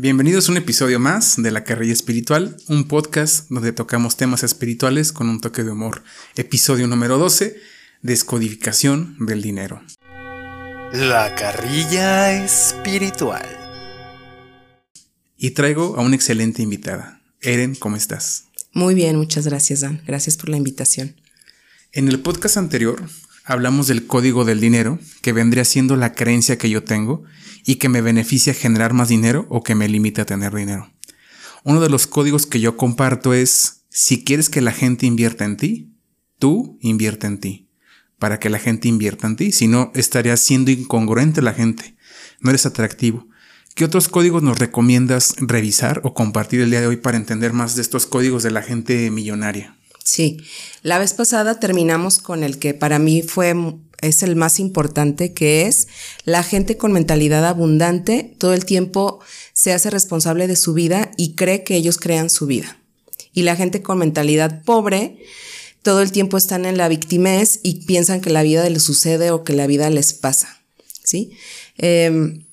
Bienvenidos a un episodio más de La Carrilla Espiritual, un podcast donde tocamos temas espirituales con un toque de humor. Episodio número 12, Descodificación del dinero. La Carrilla Espiritual. Y traigo a una excelente invitada. Eren, ¿cómo estás? Muy bien, muchas gracias, Dan. Gracias por la invitación. En el podcast anterior hablamos del código del dinero, que vendría siendo la creencia que yo tengo y que me beneficia generar más dinero o que me limita a tener dinero. Uno de los códigos que yo comparto es, si quieres que la gente invierta en ti, tú invierte en ti, para que la gente invierta en ti, si no estaría siendo incongruente la gente, no eres atractivo. ¿Qué otros códigos nos recomiendas revisar o compartir el día de hoy para entender más de estos códigos de la gente millonaria? Sí, la vez pasada terminamos con el que para mí fue es el más importante, que es la gente con mentalidad abundante todo el tiempo se hace responsable de su vida y cree que ellos crean su vida. Y la gente con mentalidad pobre todo el tiempo están en la victimez y piensan que la vida les sucede o que la vida les pasa. ¿Sí? Em,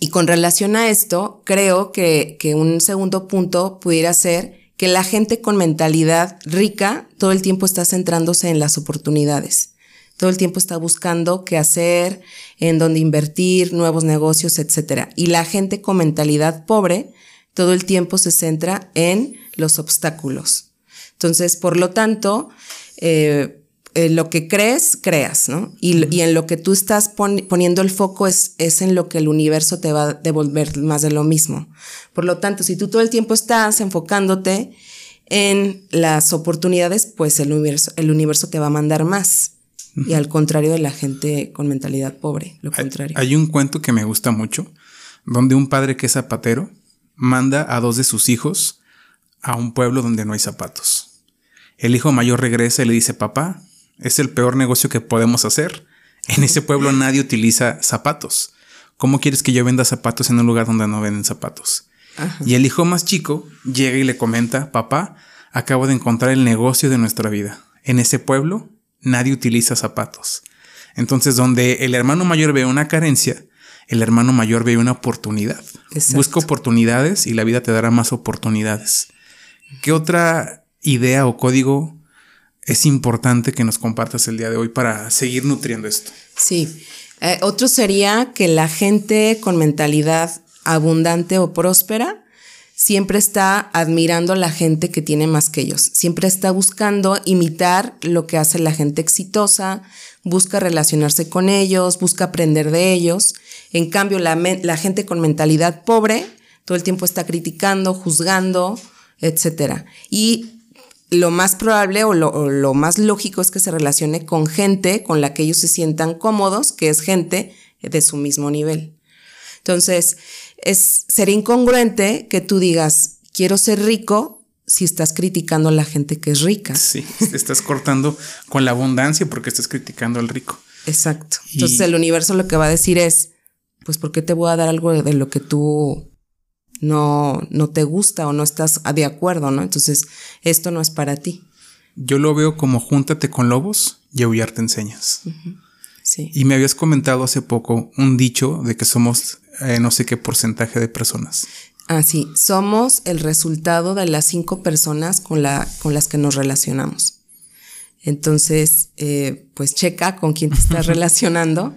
y con relación a esto, creo que, que un segundo punto pudiera ser que la gente con mentalidad rica todo el tiempo está centrándose en las oportunidades todo el tiempo está buscando qué hacer, en dónde invertir, nuevos negocios, etc. Y la gente con mentalidad pobre todo el tiempo se centra en los obstáculos. Entonces, por lo tanto, eh, lo que crees, creas, ¿no? Y, en lo que tú estás poniendo el foco es, es en lo que el universo te va a devolver más de lo mismo. Por lo tanto, si tú todo el tiempo estás enfocándote en las oportunidades, pues el universo, el universo te va a mandar más. Y al contrario de la gente con mentalidad pobre, lo contrario. Hay un cuento que me gusta mucho, donde un padre que es zapatero manda a dos de sus hijos a un pueblo donde no hay zapatos. El hijo mayor regresa y le dice, papá, es el peor negocio que podemos hacer. En ese pueblo nadie utiliza zapatos. ¿Cómo quieres que yo venda zapatos en un lugar donde no venden zapatos? Y el hijo más chico llega y le comenta, papá, acabo de encontrar el negocio de nuestra vida. En ese pueblo nadie utiliza zapatos. Entonces, donde el hermano mayor ve una carencia, el hermano mayor ve una oportunidad. Busca oportunidades y la vida te dará más oportunidades. ¿Qué otra idea o código es importante que nos compartas el día de hoy para seguir nutriendo esto? Sí. Eh, otro sería que la gente con mentalidad abundante o próspera siempre está admirando a la gente que tiene más que ellos, siempre está buscando imitar lo que hace la gente exitosa, busca relacionarse con ellos, busca aprender de ellos. En cambio, la, gente con mentalidad pobre todo el tiempo está criticando, juzgando, etc. Y lo más probable o lo, o lo, más lógico es que se relacione con gente con la que ellos se sientan cómodos, que es gente de su mismo nivel. Entonces, es ser incongruente que tú digas, quiero ser rico si estás criticando a la gente que es rica. Sí, estás cortando con la abundancia porque estás criticando al rico. Exacto. Entonces el universo lo que va a decir es, pues ¿por qué te voy a dar algo de lo que tú no, no te gusta o no estás de acuerdo, ¿no? Entonces esto no es para ti. Yo lo veo como júntate con lobos y aullar te enseñas. Sí. Y me habías comentado hace poco un dicho de que somos eh, no sé qué porcentaje de personas. Ah, sí, somos el resultado de las cinco personas con, la, con las que nos relacionamos. Entonces, eh, pues checa con quién te estás relacionando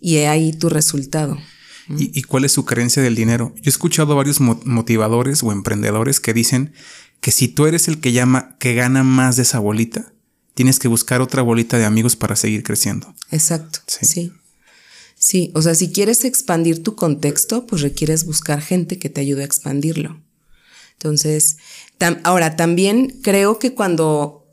y ahí tu resultado. ¿Y, cuál es su creencia del dinero? Yo he escuchado a varios motivadores o emprendedores que dicen que si tú eres el que llama, que gana más de esa bolita, tienes que buscar otra bolita de amigos para seguir creciendo. Exacto. sí. Sí, o sea, si quieres expandir tu contexto, pues requieres buscar gente que te ayude a expandirlo. Entonces, ahora también creo que cuando,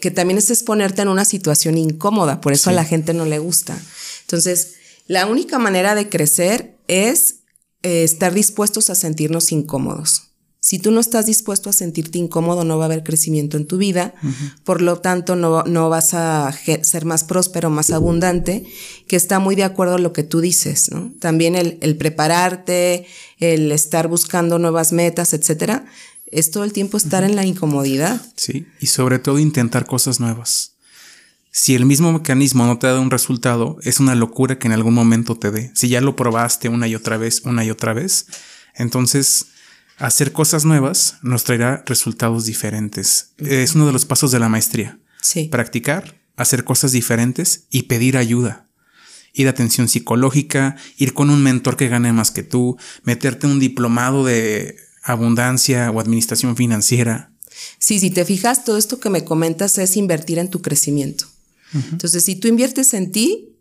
que también es exponerte en una situación incómoda, por eso a la gente no le gusta. Entonces, la única manera de crecer es eh, estar dispuestos a sentirnos incómodos. Si tú no estás dispuesto a sentirte incómodo, no va a haber crecimiento en tu vida, por lo tanto no, no, vas a ser más próspero, más abundante, que está muy de acuerdo a lo que tú dices, ¿no? También el, el prepararte, el estar buscando nuevas metas, etcétera, es todo el tiempo estar en la incomodidad. Sí, y sobre todo intentar cosas nuevas. Si el mismo mecanismo no te da un resultado, es una locura que en algún momento te dé. Si ya lo probaste una y otra vez, una y otra vez, Entonces, hacer cosas nuevas nos traerá resultados diferentes. Es uno de los pasos de la maestría. Sí. Practicar, hacer cosas diferentes y pedir ayuda. Ir a atención psicológica, ir con un mentor que gane más que tú, meterte un diplomado de abundancia o administración financiera. Sí, si te fijas, todo esto que me comentas es invertir en tu crecimiento. Entonces, si tú inviertes en ti,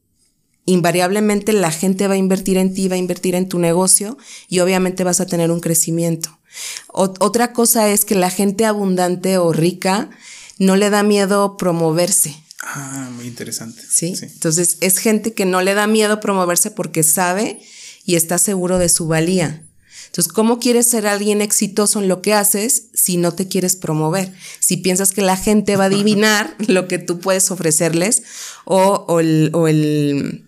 invariablemente la gente va a invertir en ti, va a invertir en tu negocio y obviamente vas a tener un crecimiento. otra cosa es que la gente abundante o rica no le da miedo promoverse. Ah, muy interesante. ¿Sí? Entonces es gente que no le da miedo promoverse porque sabe y está seguro de su valía. Entonces, ¿cómo quieres ser alguien exitoso en lo que haces si no te quieres promover? Si piensas que la gente va a adivinar lo que tú puedes ofrecerles o, o, el, o el,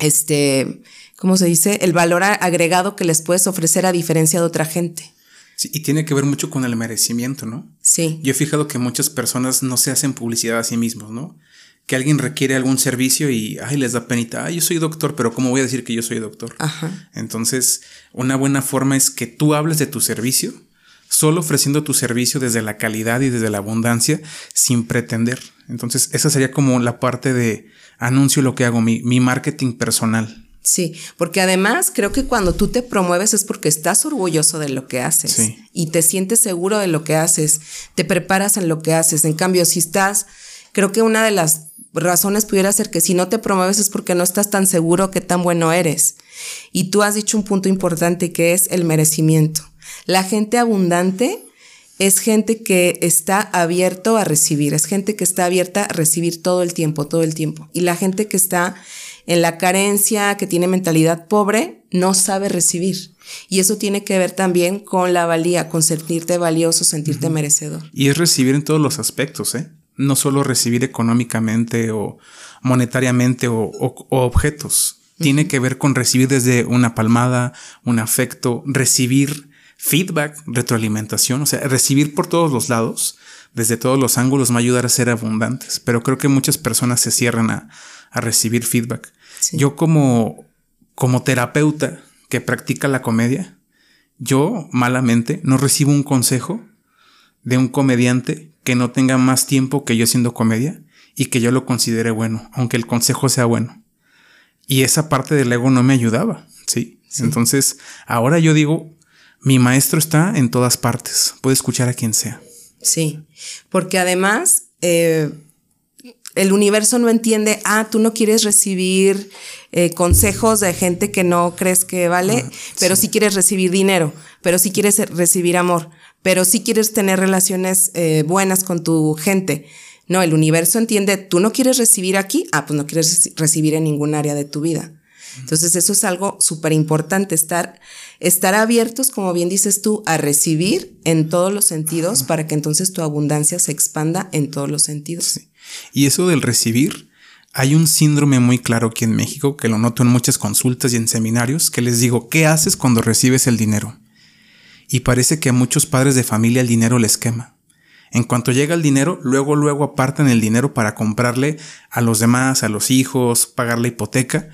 este, ¿cómo se dice? El valor agregado que les puedes ofrecer a diferencia de otra gente. Sí, y tiene que ver mucho con el merecimiento, ¿no? Sí. Yo he fijado que muchas personas no se hacen publicidad a sí mismos, ¿no? Que alguien requiere algún servicio y, ay, les da penita, ay, yo soy doctor, pero ¿cómo voy a decir que yo soy doctor? Ajá. Entonces, una buena forma es que tú hables de tu servicio, solo ofreciendo tu servicio desde la calidad y desde la abundancia, sin pretender. Entonces, esa sería como la parte de anuncio lo que hago, mi, mi marketing personal. Sí, porque además creo que cuando tú te promueves es porque estás orgulloso de lo que haces Sí. y te sientes seguro de lo que haces, te preparas en lo que haces. En cambio, si estás, creo que una de las razones pudiera ser que si no te promueves es porque no estás tan seguro que tan bueno eres. Y tú has dicho un punto importante que es el merecimiento. La gente abundante es gente que está abierto a recibir, es gente que está abierta a recibir todo el tiempo, todo el tiempo. Y la gente que está en la carencia, que tiene mentalidad pobre, no sabe recibir. Y eso tiene que ver también con la valía, con sentirte valioso, sentirte merecedor. Y es recibir en todos los aspectos, ¿eh? No solo recibir económicamente o monetariamente o, o- o objetos. Tiene que ver con recibir desde una palmada, un afecto, recibir feedback, retroalimentación, o sea, recibir por todos los lados, desde todos los ángulos, va a ayudar a ser abundantes. Pero creo que muchas personas se cierran a, a recibir feedback. Sí. Yo como, como terapeuta que practica la comedia, yo malamente no recibo un consejo de un comediante que no tenga más tiempo que yo haciendo comedia y que yo lo considere bueno, aunque el consejo sea bueno. Y esa parte del ego no me ayudaba, ¿sí? Entonces, ahora yo digo, mi maestro está en todas partes, puede escuchar a quien sea. Sí, porque además eh, el universo no entiende, ah, tú no quieres recibir eh, consejos de gente que no crees que vale, pero sí. quieres recibir dinero, pero sí quieres recibir amor, pero sí quieres tener relaciones eh, buenas con tu gente. No, el universo entiende, tú no quieres recibir aquí, ah, pues no quieres recibir en ningún área de tu vida. Entonces eso es algo súper importante, estar, estar abiertos, como bien dices tú, a recibir en todos los sentidos Ajá. para que entonces tu abundancia se expanda en todos los sentidos. Sí. Y eso del recibir, hay un síndrome muy claro aquí en México, que lo noto en muchas consultas y en seminarios, que les digo, ¿qué haces cuando recibes el dinero? Y parece que a muchos padres de familia el dinero les quema. En cuanto llega el dinero, luego, luego apartan el dinero para comprarle a los demás, a los hijos, pagar la hipoteca.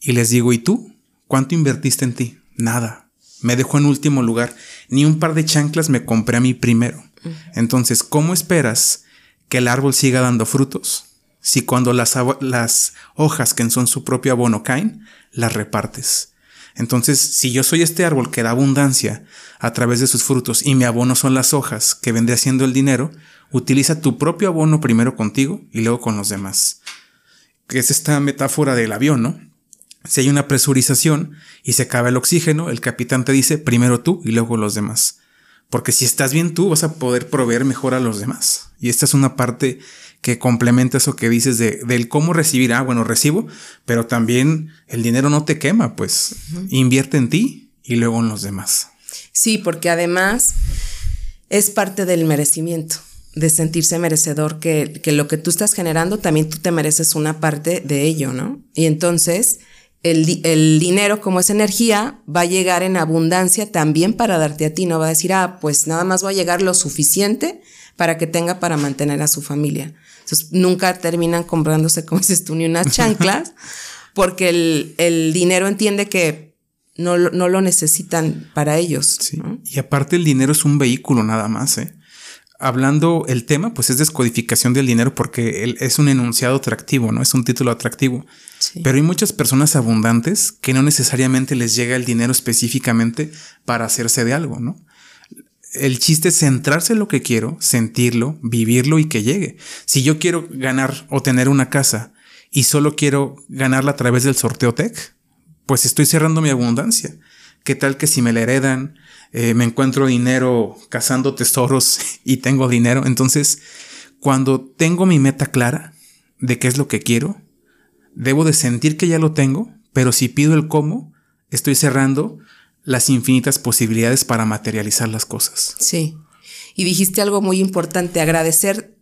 Y les digo, ¿y tú? ¿Cuánto invertiste en ti? Nada. Me dejó en último lugar. Ni un par de chanclas me compré a mí primero. Entonces, ¿cómo esperas que el árbol siga dando frutos? Si cuando las, las hojas que son su propio abono caen, las repartes. Entonces, si yo soy este árbol que da abundancia a través de sus frutos y mi abono son las hojas que vendría siendo el dinero, utiliza tu propio abono primero contigo y luego con los demás. Que es esta metáfora del avión, ¿no? Si hay una presurización y se acaba el oxígeno, el capitán te dice primero tú y luego los demás. Porque si estás bien tú, vas a poder proveer mejor a los demás. Y esta es una parte que complementa eso que dices de, del cómo recibir. Ah, bueno, recibo, pero también el dinero no te quema, pues uh -huh. invierte en ti y luego en los demás. Sí, porque además es parte del merecimiento, de sentirse merecedor, que, que lo que tú estás generando también tú te mereces una parte de ello, ¿no? Y entonces el, el, dinero, como es energía, va a llegar en abundancia también para darte a ti. No va a decir, ah, pues nada más va a llegar lo suficiente para que tenga para mantener a su familia. Entonces, nunca terminan comprándose, como dices tú, ni unas chanclas, porque el, el dinero entiende que no, lo- no lo necesitan para ellos. Sí. ¿no? Y aparte el dinero es un vehículo nada más, ¿eh? Hablando el tema, pues es descodificación del dinero porque es un enunciado atractivo, ¿no? Es un título atractivo. Sí. Pero hay muchas personas abundantes que no necesariamente les llega el dinero específicamente para hacerse de algo, ¿no? El chiste es centrarse en lo que quiero, sentirlo, vivirlo y que llegue. Si yo quiero ganar o tener una casa y solo quiero ganarla a través del sorteo tech, pues estoy cerrando mi abundancia. ¿Qué tal que si me la heredan, eh, me encuentro dinero cazando tesoros y tengo dinero? Entonces, cuando tengo mi meta clara de qué es lo que quiero, debo de sentir que ya lo tengo, pero si pido el cómo, estoy cerrando las infinitas posibilidades para materializar las cosas. Sí. Y dijiste algo muy importante, agradecer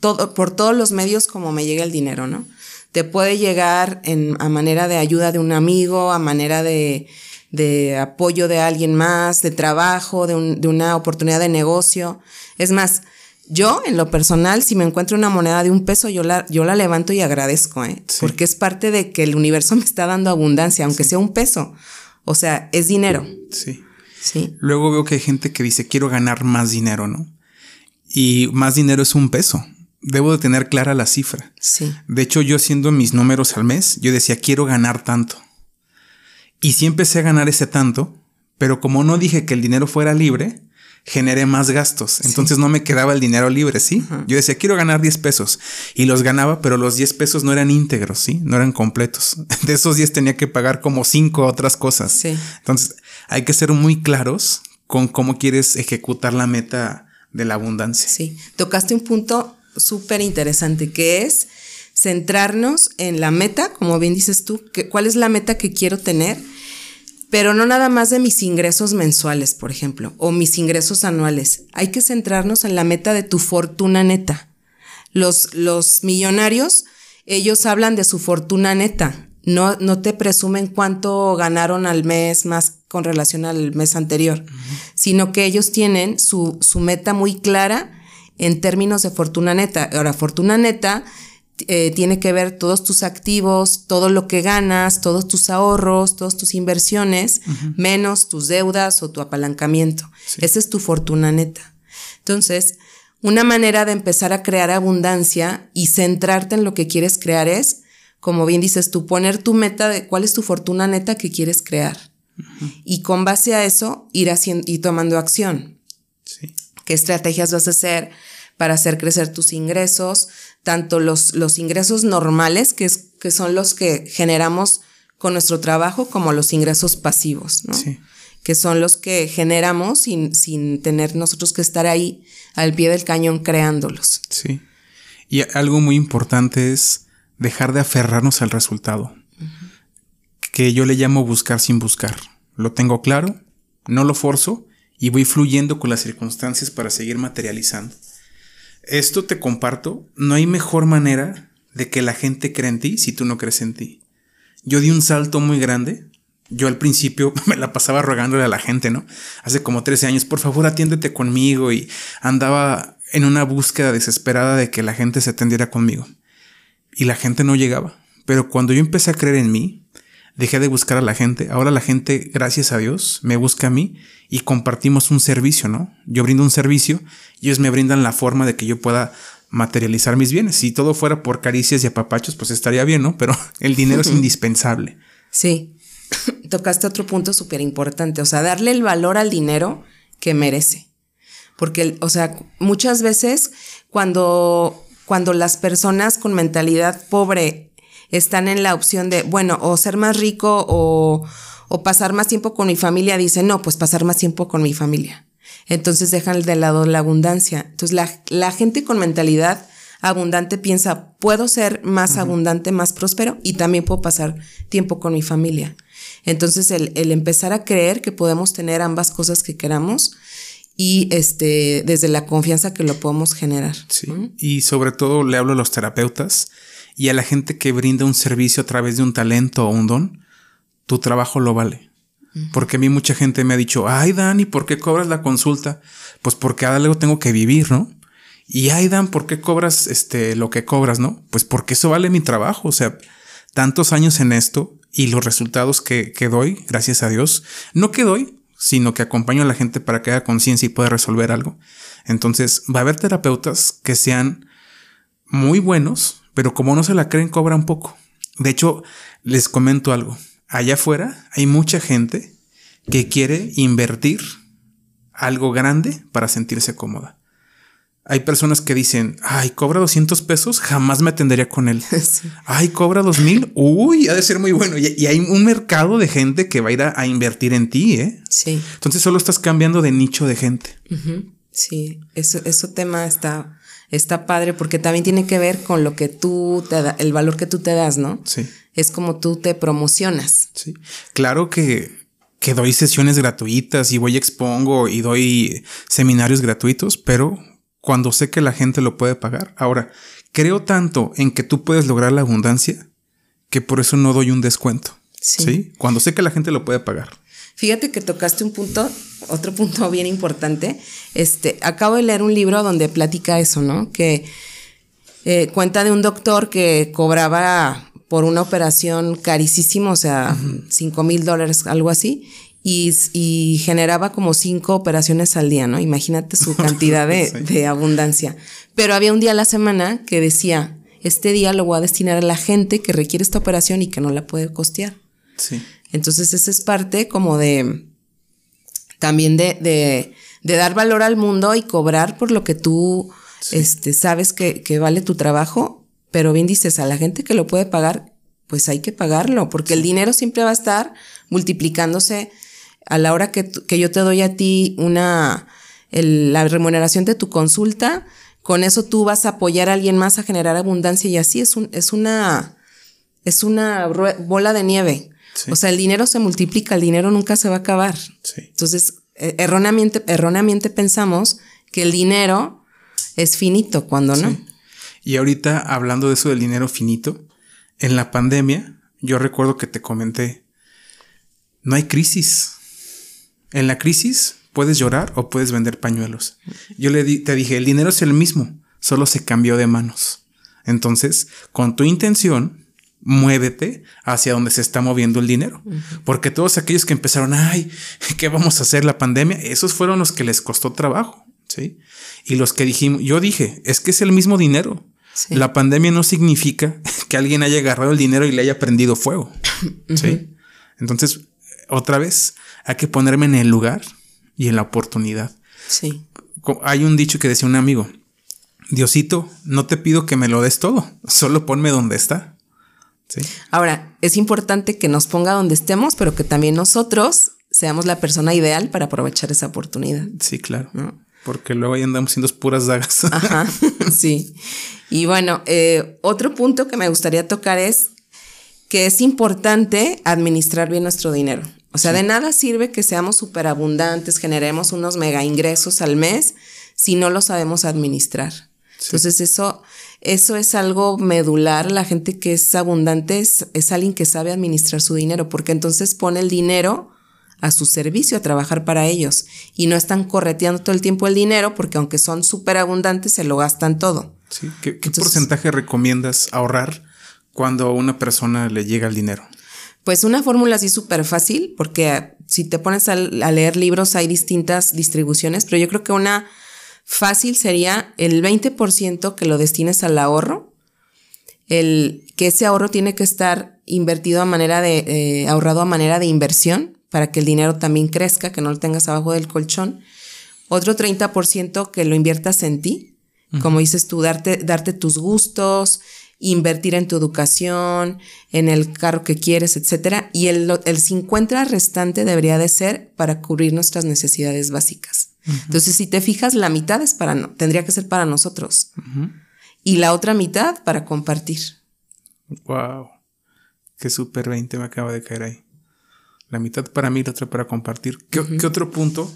todo, por todos los medios como me llega el dinero, ¿no? Te puede llegar en, a manera de ayuda de un amigo, a manera de, de apoyo de alguien más, de trabajo, de, un- de una oportunidad de negocio. Es más, yo en lo personal, si me encuentro una moneda de un peso, yo la, yo la levanto y agradezco, ¿eh? Sí. Porque es parte de que el universo me está dando abundancia, aunque sea un peso. O sea, es dinero. Sí. Sí. Luego veo que hay gente que dice quiero ganar más dinero, ¿no? Y más dinero es un peso. Debo de tener clara la cifra. Sí. De hecho, yo haciendo mis números al mes, yo decía quiero ganar tanto. Y sí empecé a ganar ese tanto, pero como no dije que el dinero fuera libre, generé más gastos. Entonces no me quedaba el dinero libre, ¿sí? Yo decía, quiero ganar 10 pesos. Y los ganaba, pero los 10 pesos no eran íntegros, ¿sí? No eran completos. De esos 10 tenía que pagar como 5 otras cosas. Sí. Entonces hay que ser muy claros con cómo quieres ejecutar la meta de la abundancia. Sí, tocaste un punto súper interesante que es centrarnos en la meta, como bien dices tú, que, cuál es la meta que quiero tener, pero no nada más de mis ingresos mensuales, por ejemplo, o mis ingresos anuales. Hay que centrarnos en la meta de tu fortuna neta. Los, los millonarios, ellos hablan de su fortuna neta. No, no te presumen cuánto ganaron al mes más con relación al mes anterior, sino que ellos tienen su, su meta muy clara en términos de fortuna neta. Ahora, fortuna neta eh, tiene que ver todos tus activos, todo lo que ganas, todos tus ahorros, todas tus inversiones, menos tus deudas o tu apalancamiento. Esa es tu fortuna neta. Entonces, una manera de empezar a crear abundancia y centrarte en lo que quieres crear es, como bien dices tú, poner tu meta de cuál es tu fortuna neta que quieres crear. Y con base a eso, ir haciendo y tomando acción. Sí. ¿Qué estrategias vas a hacer para hacer crecer tus ingresos? Tanto los, los ingresos normales, que, es, que son los que generamos con nuestro trabajo, como los ingresos pasivos, ¿no? Sí. que son los que generamos sin, sin tener nosotros que estar ahí al pie del cañón creándolos. Sí. Y algo muy importante es dejar de aferrarnos al resultado. Que yo le llamo buscar sin buscar. Lo tengo claro, no lo forzo y voy fluyendo con las circunstancias para seguir materializando. Esto te comparto, no hay mejor manera de que la gente crea en ti si tú no crees en ti. Yo di un salto muy grande. Yo al principio me la pasaba rogándole a la gente, ¿no? Hace como 13 años, por favor atiéndete conmigo y andaba en una búsqueda desesperada de que la gente se atendiera conmigo. Y la gente no llegaba. Pero cuando yo empecé a creer en mí, dejé de buscar a la gente. Ahora la gente, gracias a Dios, me busca a mí y compartimos un servicio, ¿no? Yo brindo un servicio y ellos me brindan la forma de que yo pueda materializar mis bienes. Si todo fuera por caricias y apapachos, pues estaría bien, ¿no? Pero el dinero es indispensable. Sí, tocaste otro punto súper importante, o sea, darle el valor al dinero que merece. Porque, o sea, muchas veces cuando, cuando las personas con mentalidad pobre están en la opción de, bueno, o ser más rico o, o pasar más tiempo con mi familia, dicen, no, pues pasar más tiempo con mi familia. Entonces dejan de lado la abundancia. Entonces la, la gente con mentalidad abundante piensa, puedo ser más uh -huh. abundante, más próspero y también puedo pasar tiempo con mi familia. Entonces el, el, empezar a creer que podemos tener ambas cosas que queramos y este, desde la confianza que lo podemos generar. Sí. ¿Mm? Y sobre todo le hablo a los terapeutas y a la gente que brinda un servicio a través de un talento o un don, tu trabajo lo vale. Porque a mí mucha gente me ha dicho, ay Dan, ¿y por qué cobras la consulta? Pues porque algo tengo que vivir, ¿no? Y ay Dan, ¿por qué cobras este, lo que cobras, no? Pues porque eso vale mi trabajo, o sea, tantos años en esto y los resultados que, que doy, gracias a Dios, no que doy, sino que acompaño a la gente para que haga conciencia y pueda resolver algo. Entonces, va a haber terapeutas que sean muy buenos, pero como no se la creen, cobran poco. De hecho, les comento algo. Allá afuera hay mucha gente que quiere invertir algo grande para sentirse cómoda. Hay personas que dicen, ay, cobra 200 pesos, jamás me atendería con él. Ay, cobra 2000, uy, ha de ser muy bueno. Y, hay un mercado de gente que va a ir a, invertir en ti, ¿eh? Sí. Entonces solo estás cambiando de nicho de gente. Sí, eso, eso tema está, está padre porque también tiene que ver con lo que tú te da, el valor que tú te das, ¿no? Sí. Es como tú te promocionas. Sí. Claro que que doy sesiones gratuitas y voy expongo y doy seminarios gratuitos, pero cuando sé que la gente lo puede pagar. Ahora, creo tanto en que tú puedes lograr la abundancia que por eso no doy un descuento. Sí. Cuando sé que la gente lo puede pagar. Fíjate que tocaste un punto, otro punto bien importante. Este, acabo de leer un libro donde platica eso, ¿no? Que eh, cuenta de un doctor que cobraba por una operación carísimo, o sea, cinco mil dólares, algo así, y, generaba como cinco operaciones al día, ¿no? Imagínate su cantidad de, abundancia. Pero había un día a la semana que decía, este día lo voy a destinar a la gente que requiere esta operación y que no la puede costear. Sí. Entonces, esa es parte como de, también de, de, de dar valor al mundo y cobrar por lo que tú este, sabes que, que vale tu trabajo, pero bien dices, a la gente que lo puede pagar, pues hay que pagarlo, porque el dinero siempre va a estar multiplicándose. A la hora que, yo te doy a ti una, la remuneración de tu consulta, con eso tú vas a apoyar a alguien más a generar abundancia y así es, un, es una, es una bola de nieve. O sea, el dinero se multiplica, el dinero nunca se va a acabar. Entonces, e, erróneamente, erróneamente pensamos que el dinero es finito cuando no. Y ahorita hablando de eso del dinero finito, en la pandemia, yo recuerdo que te comenté, no hay crisis. En la crisis puedes llorar o puedes vender pañuelos. Yo le te dije, el dinero es el mismo, solo se cambió de manos. Entonces, con tu intención, muévete hacia donde se está moviendo el dinero. Porque todos aquellos que empezaron, ay, ¿qué vamos a hacer la pandemia? Esos fueron los que les costó trabajo, ¿sí? Y los que dijimos, yo dije, es que es el mismo dinero. La pandemia no significa que alguien haya agarrado el dinero y le haya prendido fuego, ¿sí? Entonces, otra vez, hay que ponerme en el lugar y en la oportunidad. Sí. Hay un dicho que decía un amigo, Diosito, no te pido que me lo des todo, solo ponme donde está. ¿Sí? Ahora, es importante que nos ponga donde estemos, pero que también nosotros seamos la persona ideal para aprovechar esa oportunidad. Sí, claro. Porque luego ahí andamos siendo puras dagas. Ajá, sí. Y bueno, eh, otro punto que me gustaría tocar es que es importante administrar bien nuestro dinero. O sea, de nada sirve que seamos súper abundantes, generemos unos mega ingresos al mes si no lo sabemos administrar. Entonces, eso, eso es algo medular. La gente que es abundante es, es, alguien que sabe administrar su dinero, porque entonces pone el dinero a su servicio, a trabajar para ellos. Y no están correteando todo el tiempo el dinero, porque aunque son súper abundantes, se lo gastan todo. Sí. ¿Qué, porcentaje recomiendas ahorrar cuando a una persona le llega el dinero? Pues una fórmula así súper fácil, porque si te pones a, leer libros hay distintas distribuciones, pero yo creo que una fácil sería el 20% que lo destines al ahorro, el que ese ahorro tiene que estar invertido a manera de, eh, ahorrado a manera de inversión para que el dinero también crezca, que no lo tengas abajo del colchón. Otro 30% que lo inviertas en ti, como dices tú, darte, darte tus gustos, invertir en tu educación, en el carro que quieres, etcétera, y el, el 50 restante debería de ser para cubrir nuestras necesidades básicas. Entonces, si te fijas, la mitad es para tendría que ser para nosotros. Y la otra mitad para compartir. Wow. Qué super 20 me acaba de caer ahí. La mitad para mí, la otra para compartir. ¿Qué, ¿qué otro punto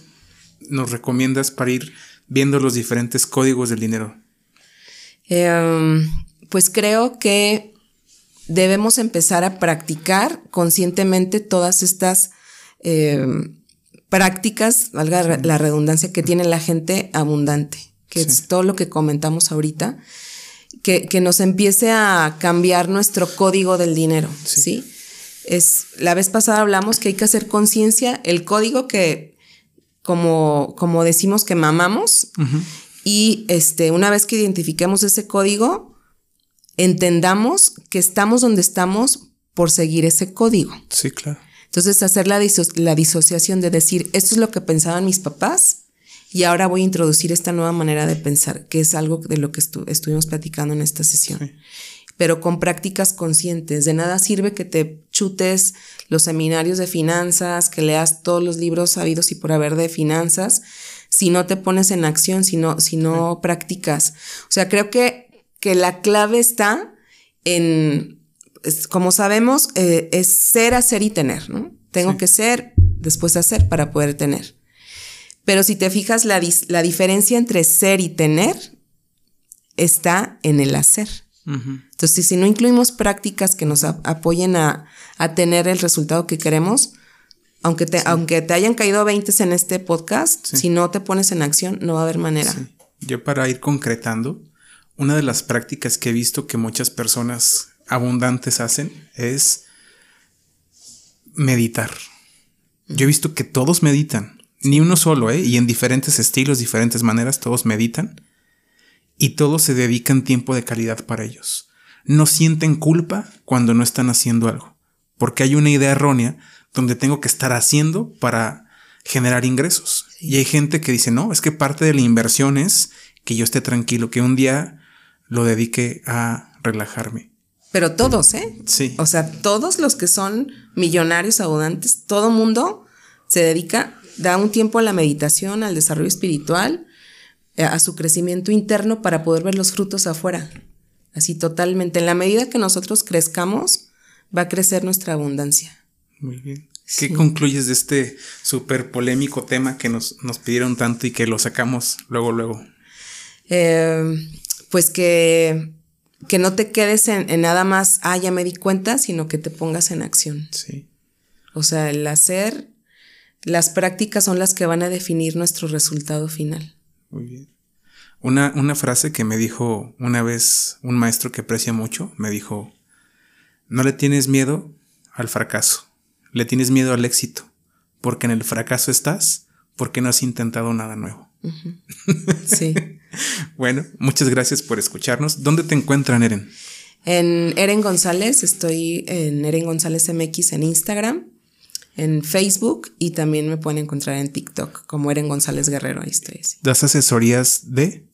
nos recomiendas para ir viendo los diferentes códigos del dinero? Eh, pues creo que debemos empezar a practicar conscientemente todas estas eh, prácticas, valga la redundancia, que tiene la gente abundante, que es todo lo que comentamos ahorita, que, que, nos empiece a cambiar nuestro código del dinero, ¿sí? es, la vez pasada hablamos que hay que hacer conciencia, el código que, como, como decimos que mamamos, y este, una vez que identifiquemos ese código, entendamos que estamos donde estamos por seguir ese código. Sí, claro. Entonces, hacer la, la disociación de decir, esto es lo que pensaban mis papás y ahora voy a introducir esta nueva manera de pensar, que es algo de lo que estuvimos platicando en esta sesión. Pero con prácticas conscientes. De nada sirve que te chutes los seminarios de finanzas, que leas todos los libros sabidos y por haber de finanzas, si no te pones en acción, si no, si no practicas. O sea, creo que, que la clave está en, como sabemos, eh, es ser, hacer y tener, ¿no? Tengo que ser, después hacer para poder tener. Pero si te fijas, la, la diferencia entre ser y tener está en el hacer. Entonces, si no incluimos prácticas que nos apoyen a, a, tener el resultado que queremos, aunque te, aunque te hayan caído 20 en este podcast, si no te pones en acción, no va a haber manera. Yo para ir concretando, una de las prácticas que he visto que muchas personas abundantes hacen es meditar. Yo he visto que todos meditan, ni uno solo, ¿eh? y en diferentes estilos, diferentes maneras, todos meditan y todos se dedican tiempo de calidad para ellos. No sienten culpa cuando no están haciendo algo, porque hay una idea errónea donde tengo que estar haciendo para generar ingresos. Y hay gente que dice, no, es que parte de la inversión es que yo esté tranquilo, que un día lo dedique a relajarme. Pero todos, ¿eh? Sí. O sea, todos los que son millonarios abundantes, todo mundo se dedica, da un tiempo a la meditación, al desarrollo espiritual, eh, a su crecimiento interno para poder ver los frutos afuera. Así totalmente. En la medida que nosotros crezcamos, va a crecer nuestra abundancia. Muy bien. ¿Qué concluyes de este súper polémico tema que nos, pidieron tanto y que lo sacamos luego, luego? Eh, pues que, que no te quedes en, nada más, ah, ya me di cuenta, sino que te pongas en acción. Sí. O sea, el hacer, las prácticas son las que van a definir nuestro resultado final. Muy bien. Una, una frase que me dijo una vez un maestro que aprecia mucho, me dijo, no le tienes miedo al fracaso le tienes miedo al éxito, porque en el fracaso estás, porque no has intentado nada nuevo. Sí. Bueno, muchas gracias por escucharnos. ¿Dónde te encuentran, Eren? En Eren González, estoy en Eren González MX en Instagram, en Facebook y también me pueden encontrar en TikTok como Eren González Guerrero, ahí estoy. ¿Das asesorías de?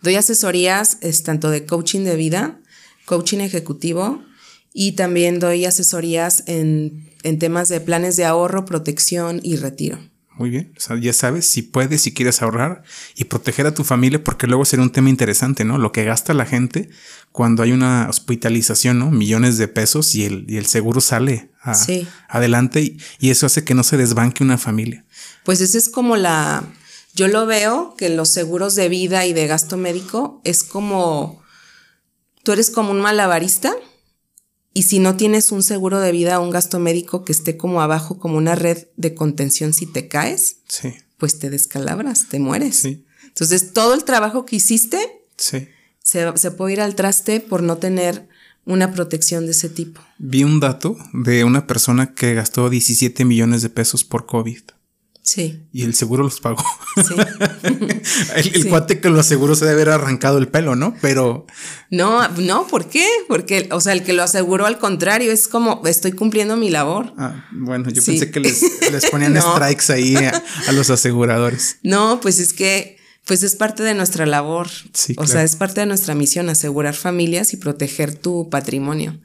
Doy asesorías es, tanto de coaching de vida, coaching ejecutivo y también doy asesorías en, temas de planes de ahorro, protección y retiro. Muy bien, o sea, ya sabes, si puedes, si quieres ahorrar y proteger a tu familia, porque luego será un tema interesante, ¿no? Lo que gasta la gente cuando hay una hospitalización, ¿no? Millones de pesos y el, y el seguro sale adelante y, y, eso hace que no se desbanque una familia. Pues esa es como la, yo lo veo que los seguros de vida y de gasto médico es como, tú eres como un malabarista y si no tienes un seguro de vida o un gasto médico que esté como abajo, como una red de contención si te caes, sí. pues te descalabras, te mueres. Entonces, todo el trabajo que hiciste sí. se, se puede ir al traste por no tener una protección de ese tipo. Vi un dato de una persona que gastó 17 millones de pesos por COVID. Sí. Y el seguro los pagó. Sí. el, cuate que lo aseguró se debe haber arrancado el pelo, ¿no? Pero. No, no, ¿por qué? Porque, o sea, el que lo aseguró al contrario es como estoy cumpliendo mi labor. Ah, bueno, yo pensé que les, ponían strikes ahí a, los aseguradores. No, pues es que. Pues es parte de nuestra labor. Sí, o sea, es parte de nuestra misión asegurar familias y proteger tu patrimonio.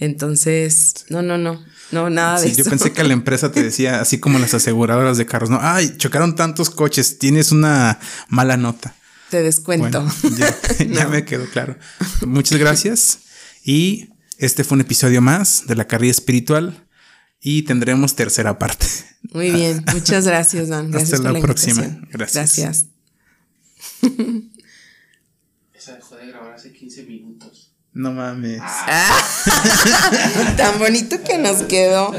Entonces, no, no, no, no, nada de eso. Yo pensé que la empresa te decía, así como las aseguradoras de carros, no, ay, chocaron tantos coches, tienes una mala nota. Te descuento. ya, me quedó claro. Muchas gracias. Y este fue un episodio más de la carrera espiritual y tendremos tercera parte. Muy bien, muchas gracias, Dan. Hasta la, próxima. Gracias. Gracias. Esa dejó de grabar hace 15 minutos. No mames. Ah. tan bonito que nos quedó.